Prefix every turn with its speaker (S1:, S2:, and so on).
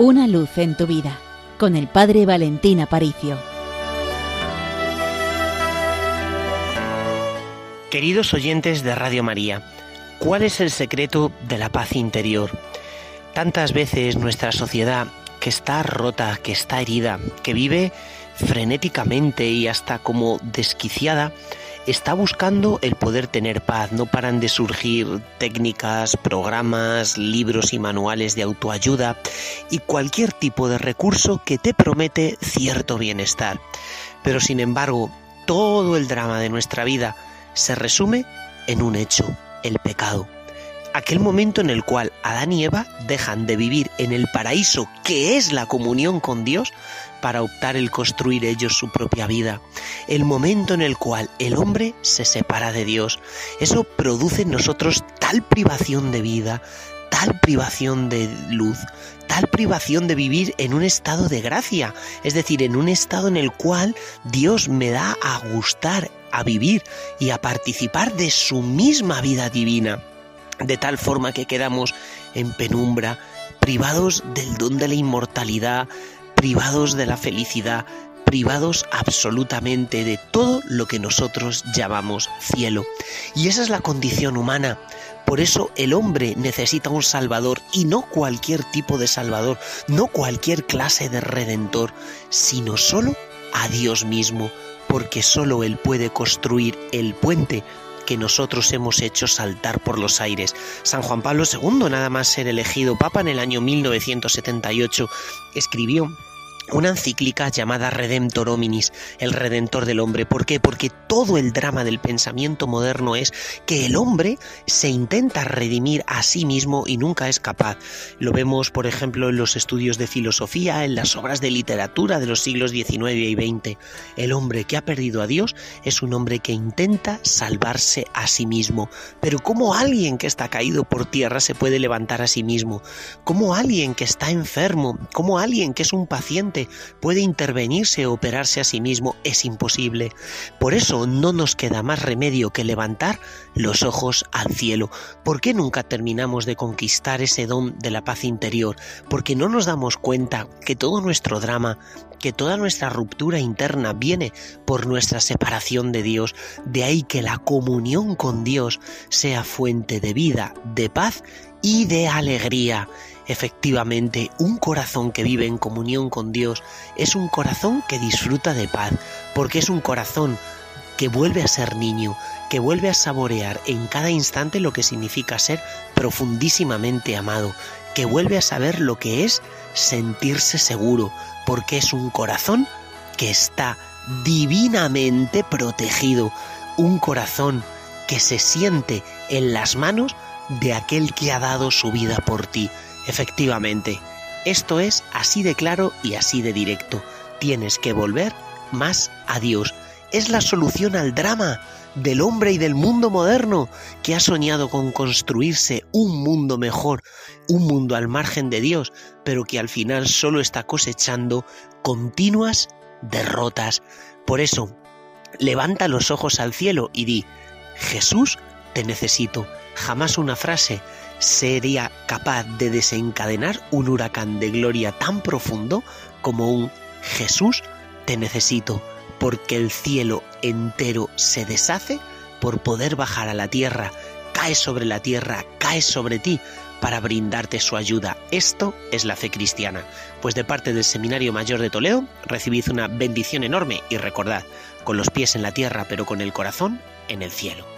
S1: Una luz en tu vida con el Padre Valentín Aparicio.
S2: Queridos oyentes de Radio María, ¿cuál es el secreto de la paz interior? Tantas veces nuestra sociedad, que está rota, que está herida, que vive frenéticamente y hasta como desquiciada, está buscando el poder tener paz. No paran de surgir técnicas, programas, libros y manuales de autoayuda y cualquier tipo de recurso que te promete cierto bienestar. Pero sin embargo, todo el drama de nuestra vida se resume en un hecho, el pecado. Aquel momento en el cual Adán y Eva dejan de vivir en el paraíso que es la comunión con Dios para optar el construir ellos su propia vida. El momento en el cual el hombre se separa de Dios. Eso produce en nosotros tal privación de vida, tal privación de luz, tal privación de vivir en un estado de gracia, es decir, en un estado en el cual Dios me da a gustar, a vivir y a participar de su misma vida divina, de tal forma que quedamos en penumbra, privados del don de la inmortalidad, privados de la felicidad, privados absolutamente de todo lo que nosotros llamamos cielo. Y esa es la condición humana. Por eso el hombre necesita un Salvador y no cualquier tipo de Salvador, no cualquier clase de redentor, sino solo a Dios mismo, porque solo Él puede construir el puente que nosotros hemos hecho saltar por los aires. San Juan Pablo II, nada más ser elegido Papa en el año 1978, escribió una encíclica llamada Redemptor Hominis, el redentor del hombre. ¿Por qué? Porque todo el drama del pensamiento moderno es que el hombre se intenta redimir a sí mismo y nunca es capaz. Lo vemos, por ejemplo, en los estudios de filosofía, en las obras de literatura de los siglos XIX y XX. El hombre que ha perdido a Dios es un hombre que intenta salvarse a sí mismo. Pero ¿cómo alguien que está caído por tierra se puede levantar a sí mismo? ¿Cómo alguien que está enfermo? ¿Cómo alguien que es un paciente puede intervenirse o operarse a sí mismo es imposible. Por eso no nos queda más remedio que levantar los ojos al cielo. ¿Por qué nunca terminamos de conquistar ese don de la paz interior? Porque no nos damos cuenta que todo nuestro drama, que toda nuestra ruptura interna viene por nuestra separación de Dios. De ahí que la comunión con Dios sea fuente de vida, de paz y de alegría. Efectivamente, un corazón que vive en comunión con Dios es un corazón que disfruta de paz, porque es un corazón que vuelve a ser niño, que vuelve a saborear en cada instante lo que significa ser profundísimamente amado, que vuelve a saber lo que es sentirse seguro, porque es un corazón que está divinamente protegido, un corazón que se siente en las manos de aquel que ha dado su vida por ti. Efectivamente, esto es así de claro y así de directo. Tienes que volver más a Dios. Es la solución al drama del hombre y del mundo moderno que ha soñado con construirse un mundo mejor, un mundo al margen de Dios, pero que al final solo está cosechando continuas derrotas. Por eso, levanta los ojos al cielo y di, Jesús, te necesito. Jamás una frase, sería capaz de desencadenar un huracán de gloria tan profundo como un Jesús, te necesito, porque el cielo entero se deshace por poder bajar a la tierra, cae sobre la tierra, cae sobre ti para brindarte su ayuda. Esto es la fe cristiana. Pues de parte del Seminario Mayor de Toledo recibid una bendición enorme y recordad, con los pies en la tierra pero con el corazón en el cielo.